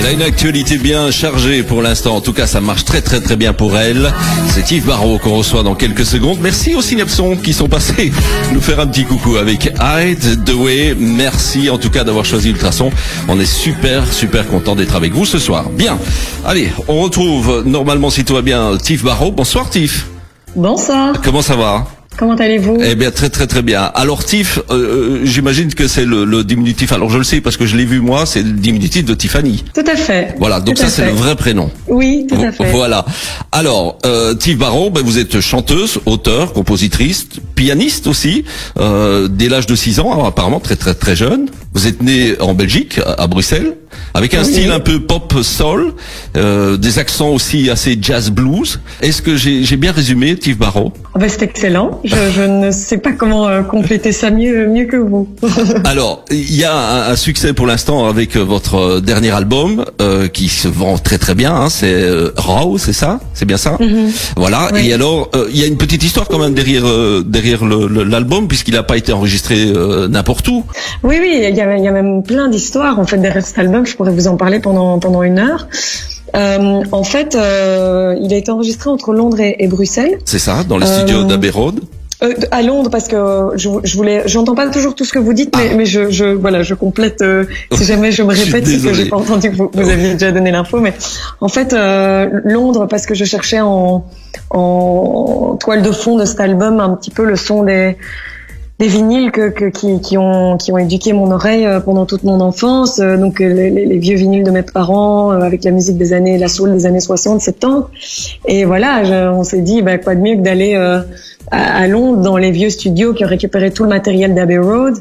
Elle a une actualité bien chargée pour l'instant. En tout cas, ça marche très très très bien pour elle. C'est Yves Barrault qu'on reçoit dans quelques secondes. Merci aux Synapsons qui sont passés nous faire un petit coucou avec Hide the Way. Merci en tout cas d'avoir choisi Ultrason. On est super super content d'être avec vous ce soir. Bien. Allez, on retrouve normalement si tout va bien Tiff Barrault. Bonsoir Tiff. Bonsoir. Comment ça va? Comment allez-vous? Eh bien, très très très bien. Alors, Tiff, euh, euh, j'imagine que c'est le, le, diminutif. Alors, je le sais parce que je l'ai vu moi. C'est le diminutif de Tiffany. Tout à fait. Voilà. Donc Tout ça, c'est le vrai prénom. Oui, tout à fait. Voilà. Alors, euh, Tiff Baron, ben, vous êtes chanteuse, auteure, compositrice, pianiste aussi, euh, dès l'âge de 6 ans, alors, apparemment très très très jeune. Vous êtes née en Belgique, à Bruxelles, avec un Oui. style un peu pop soul, euh, des accents aussi assez jazz blues. Est-ce que j'ai bien résumé, Tiff Barrault? Ah ben, c'est excellent. Je, je ne sais pas comment euh, compléter ça mieux, mieux que vous. Alors, il y a un, un succès pour l'instant avec euh, votre euh, dernier album euh, qui se vend très très bien. Hein, c'est euh, Raw, c'est ça? C'est bien ça? Voilà. Oui. Et alors, il y a une petite histoire quand même derrière euh, derrière l'album puisqu'il n'a pas été enregistré euh, n'importe où. oui, oui, il y a, y a même plein d'histoires en fait derrière cet album. Je pourrais vous en parler pendant pendant une heure. Euh, en fait, euh, il a été enregistré entre Londres et, et Bruxelles. C'est ça, dans les Euh, studios d'Abbey Road. Euh, à Londres parce que je, je voulais, j'entends pas toujours tout ce que vous dites, mais, Ah. mais je, je, voilà, je complète. euh, si jamais je me Je répète, c'est que j'ai pas entendu que vous, vous aviez déjà donné l'info. Mais en fait, euh, Londres parce que je cherchais en, en toile de fond de cet album un petit peu le son des des vinyles que, que- qui, qui ont qui ont éduqué mon oreille euh, pendant toute mon enfance euh, donc euh, les, les- vieux vinyles de mes parents avec la musique des années la soul des années 60 70 et voilà je- on s'est dit bah, quoi de mieux que d'aller euh, à, à Londres dans les vieux studios qui ont récupéré tout le matériel d'Abbey Road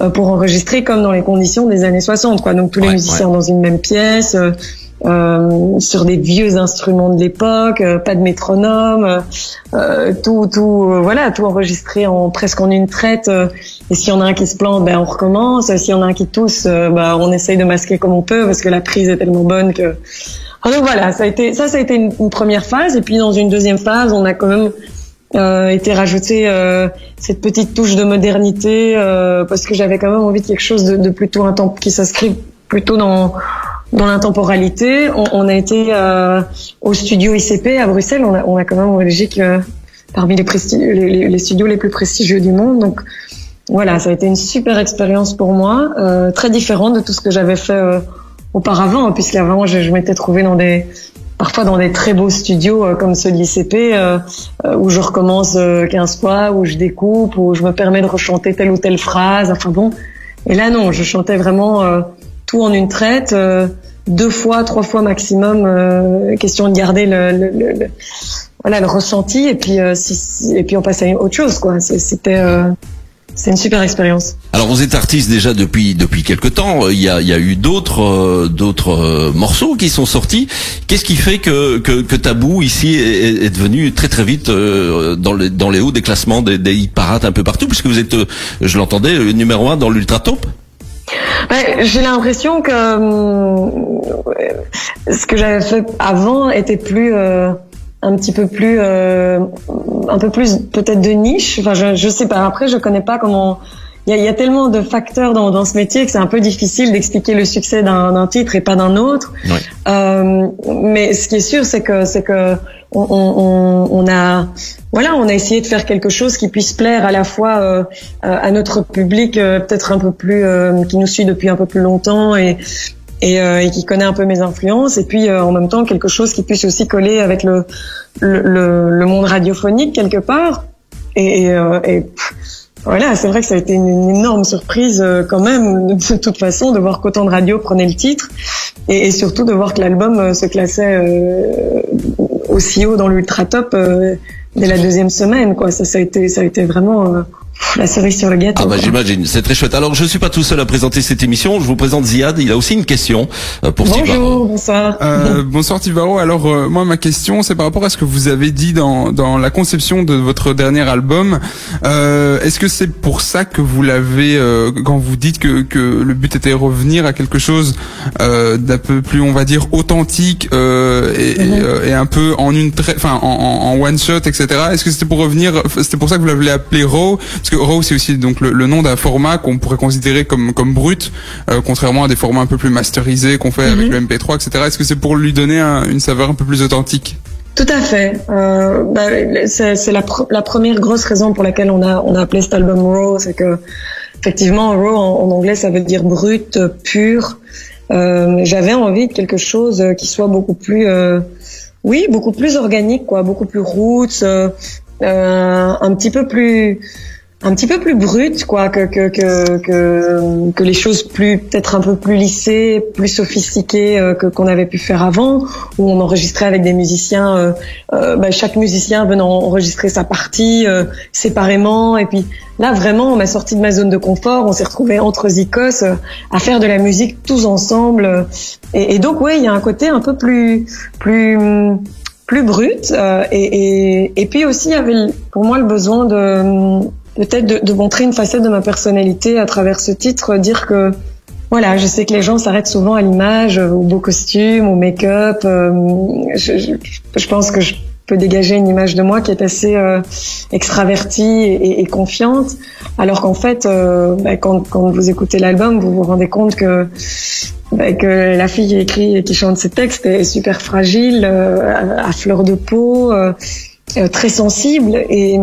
euh, pour enregistrer comme dans les conditions des années 60 quoi. Donc tous les Ouais, musiciens dans une même pièce euh, sur des vieux instruments de l'époque, euh, pas de métronome, euh, tout, tout, euh, voilà, tout enregistré en presque en une traite. euh, et s'il y en a un qui se plante, ben on recommence. S'il y en a un qui tousse, ben on essaye de masquer comme on peut parce que la prise est tellement bonne que. Ah, donc voilà, ça a été, ça, ça a été une, première phase. Et puis dans une deuxième phase, on a quand même euh, été rajouté euh, cette petite touche de modernité euh, parce que j'avais quand même envie de quelque chose de, de plutôt intemp qui s'inscrit plutôt dans dans l'intemporalité. On, on a été euh, au studio ICP à Bruxelles. On a, on a quand même en Belgique euh, parmi les, les, les- studios les plus prestigieux du monde. Donc voilà, ça a été une super expérience pour moi, euh, très différente de tout ce que j'avais fait euh, auparavant, hein, puisqu'avant je, je m'étais trouvée dans des parfois dans des très beaux studios euh, comme ceux de l'ICP euh, où je recommence euh, 15 fois, où je découpe, où je me permets de rechanter telle ou telle phrase. Enfin bon. Et là non, je chantais vraiment tout en une traite, euh, deux fois, trois fois maximum. euh, question de garder le, le, le- le- voilà le ressenti et puis euh, si- et puis on passait à autre chose quoi. C'était euh, c'est une super expérience. Alors vous êtes artiste déjà depuis depuis quelque temps. Il y a il y a eu d'autres euh, d'autres euh, morceaux qui sont sortis. Qu'est-ce qui fait que que, que Tabou ici est, est devenu très très vite euh, dans les dans les hauts des classements des, des parades un peu partout puisque vous êtes euh, je l'entendais numéro un dans l'ultra top. J'ai l'impression que hum, ce que j'avais fait avant était plus euh, un petit peu plus euh, un peu plus peut-être de niche. Enfin, je, je sais pas. Après, je connais pas comment. Il y y a tellement de facteurs dans, dans ce métier que c'est un peu difficile d'expliquer le succès d'un titre et pas d'un autre. Ouais. Euh, mais ce qui est sûr, c'est que c'est que on, on, on a voilà, on a essayé de faire quelque chose qui puisse plaire à la fois euh, à notre public euh, peut-être un peu plus euh, qui nous suit depuis un peu plus longtemps et et, euh, et qui connaît un peu mes influences et puis euh, en même temps quelque chose qui puisse aussi coller avec le le, le, le monde radiophonique quelque part et, et, euh, et, pff, voilà c'est vrai que ça a été une, énorme surprise euh, quand même de toute façon de voir qu'autant de radios prenaient le titre et, surtout de voir que l'album euh, se classait euh, aussi haut dans l'ultra top dès la deuxième semaine quoi. Ça ça a été ça a été vraiment la cerise sur le gâteau Ah bah j'imagine, c'est très chouette. Alors je suis pas tout seul à présenter cette émission, je vous présente Ziad, il a aussi une question euh, pour bonjour bonsoir Euh, bonsoir Tivaro. Alors euh, moi ma question c'est par rapport à ce que vous avez dit dans, dans la conception de votre dernier album. Euh, Est-ce que c'est pour ça que vous l'avez euh, quand vous dites que, que le but était de revenir à quelque chose euh, d'un peu plus on va dire authentique euh, et, et, euh, et un peu en une enfin en, en, en one shot etc. Est-ce que c'était pour revenir c'était pour ça que vous l'avez appelé Raw? Parce que RAW c'est aussi donc le, nom d'un format qu'on pourrait considérer comme comme brut, contrairement à des formats un peu plus masterisés qu'on fait avec mhm. le MP3, etc. Est-ce que c'est pour lui donner une saveur un peu plus authentique? Tout à fait. Euh, bah, c'est la, la, première grosse raison pour laquelle on a, on a appelé cet album Raw, c'est que effectivement Raw en, anglais ça veut dire brut, pur. Euh, J'avais envie de quelque chose qui soit beaucoup plus, euh, oui, beaucoup plus organique, quoi, beaucoup plus roots, euh, un petit peu plus un petit peu plus brut quoi que que que que, que les choses plus peut-être un peu plus lissées plus sophistiquées euh, que qu'on avait pu faire avant où on enregistrait avec des musiciens euh, euh bah, chaque musicien venant enregistrer sa partie euh, séparément. Et puis là vraiment on m'a sorti de ma zone de confort. On s'est retrouvé entre zikos à faire de la musique tous ensemble. Et, et donc ouais il y a un côté un peu plus plus plus brut et, et, et puis aussi il y avait pour moi le besoin de peut-être de, de, montrer une facette de ma personnalité à travers ce titre, dire que voilà, je sais que les gens s'arrêtent souvent à l'image, euh, au beau costume, au make-up. Euh, je, je, je, pense que je peux dégager une image de moi qui est assez euh, extravertie et, et, confiante, alors qu'en fait, euh, bah, quand, quand, vous écoutez l'album, vous vous rendez compte que bah, que la fille qui écrit et qui chante ces textes est super fragile, à, à, fleur de peau, très sensible et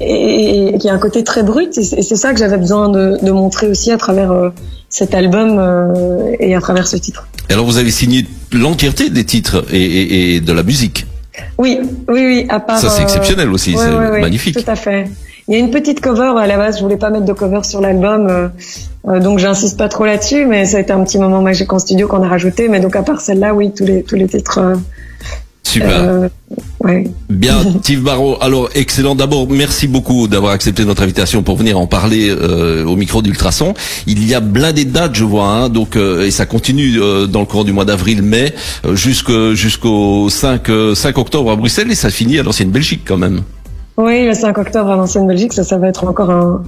et, qui a un côté très brut. Et c'est ça que j'avais besoin de, de, montrer aussi à travers euh, cet album euh, et à travers ce titre. alors vous avez signé l'entièreté des titres et, et, de la musique. Oui, oui, oui. À part. Ça c'est exceptionnel aussi, c'est magnifique. Tout à fait. Il y a une petite cover à la base. Je voulais pas mettre de cover sur l'album, euh, donc j'insiste pas trop là-dessus. Mais ça a été un petit moment magique en studio qu'on a rajouté. Mais donc à part celle-là, oui, tous les tous les titres Super. Euh, Bien, Steve Barrault. Alors, excellent. D'abord, merci beaucoup d'avoir accepté notre invitation pour venir en parler euh, au micro d'Ultrason. Il y a blindé de dates, je vois, hein, donc euh, et ça continue dans le courant du mois d'avril-mai jusqu'au 5, 5 octobre à Bruxelles et ça finit à l'ancienne Belgique quand même. Oui, le 5 octobre à l'ancienne Belgique, ça, ça va être encore un,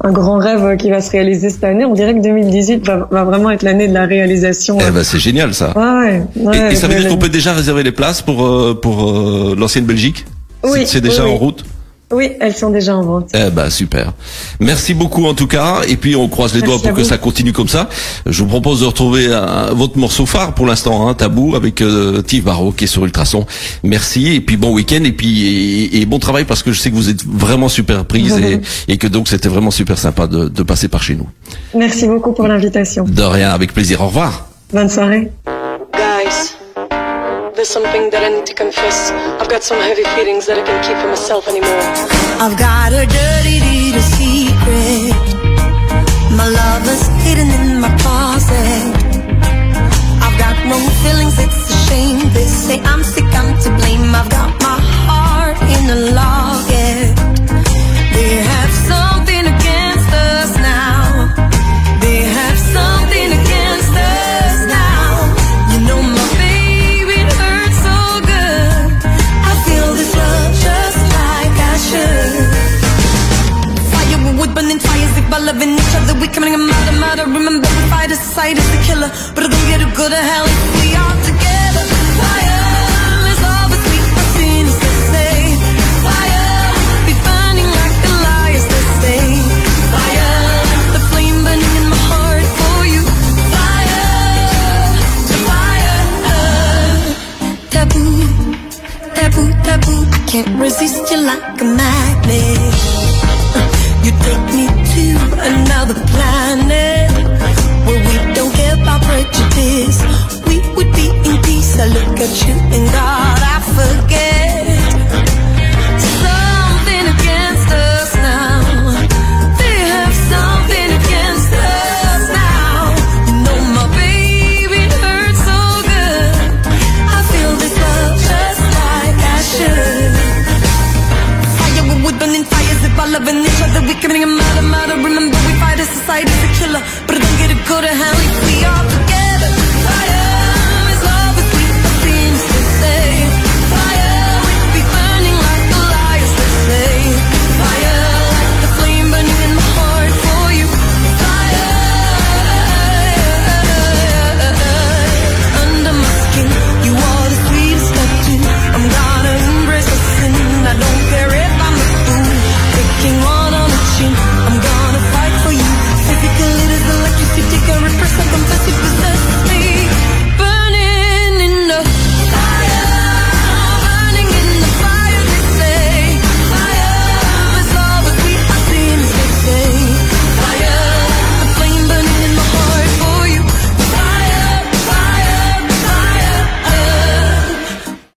un grand rêve qui va se réaliser cette année. On dirait que 2018 va, va vraiment être l'année de la réalisation. Eh ben, c'est génial ça. Ouais, ouais, et, ça veut dire qu'on peut déjà réserver les places pour euh, pour euh, l'ancienne Belgique? Oui. C'est déjà en route? Oui, elles sont déjà en vente. Eh ben super. Merci beaucoup en tout cas. Et puis on croise les doigts pour que ça continue comme ça. Je vous propose de retrouver votre morceau phare pour l'instant, hein, Tabou, avec euh, Barrow qui est sur Ultrason. Merci et puis bon week-end et puis et, bon travail parce que je sais que vous êtes vraiment super prise et, et, que donc c'était vraiment super sympa de, de passer par chez nous. Merci beaucoup pour l'invitation. De rien, avec plaisir. Au revoir. Bonne soirée. There's something that I need to confess. I've got some heavy feelings that I can't keep for myself anymore. I've got a dirty little secret. My love is hidden in my closet. I've got no feelings, it's a shame. They say I'm sick, I'm to blame. Loving each other we coming a murder murder. Remember we fight is the killer, but it don't get a good to hell if we are together. Fire is all the sweet things to say. Fire be burning like the liars that say. Fire the flame burning in my heart for you. Fire, fire. Uh. Taboo, taboo, taboo. I can't resist you like a magnet. look at you and God, I forget. Something against us now. They have something against us now. No, my baby hurts so good. I feel this love just like I should. Fire when we're burning fires. If by loving each other, we're committing a murder, murder. Remember, we fight a society's a killer. But I don't get it go to hell if we are together. Fire.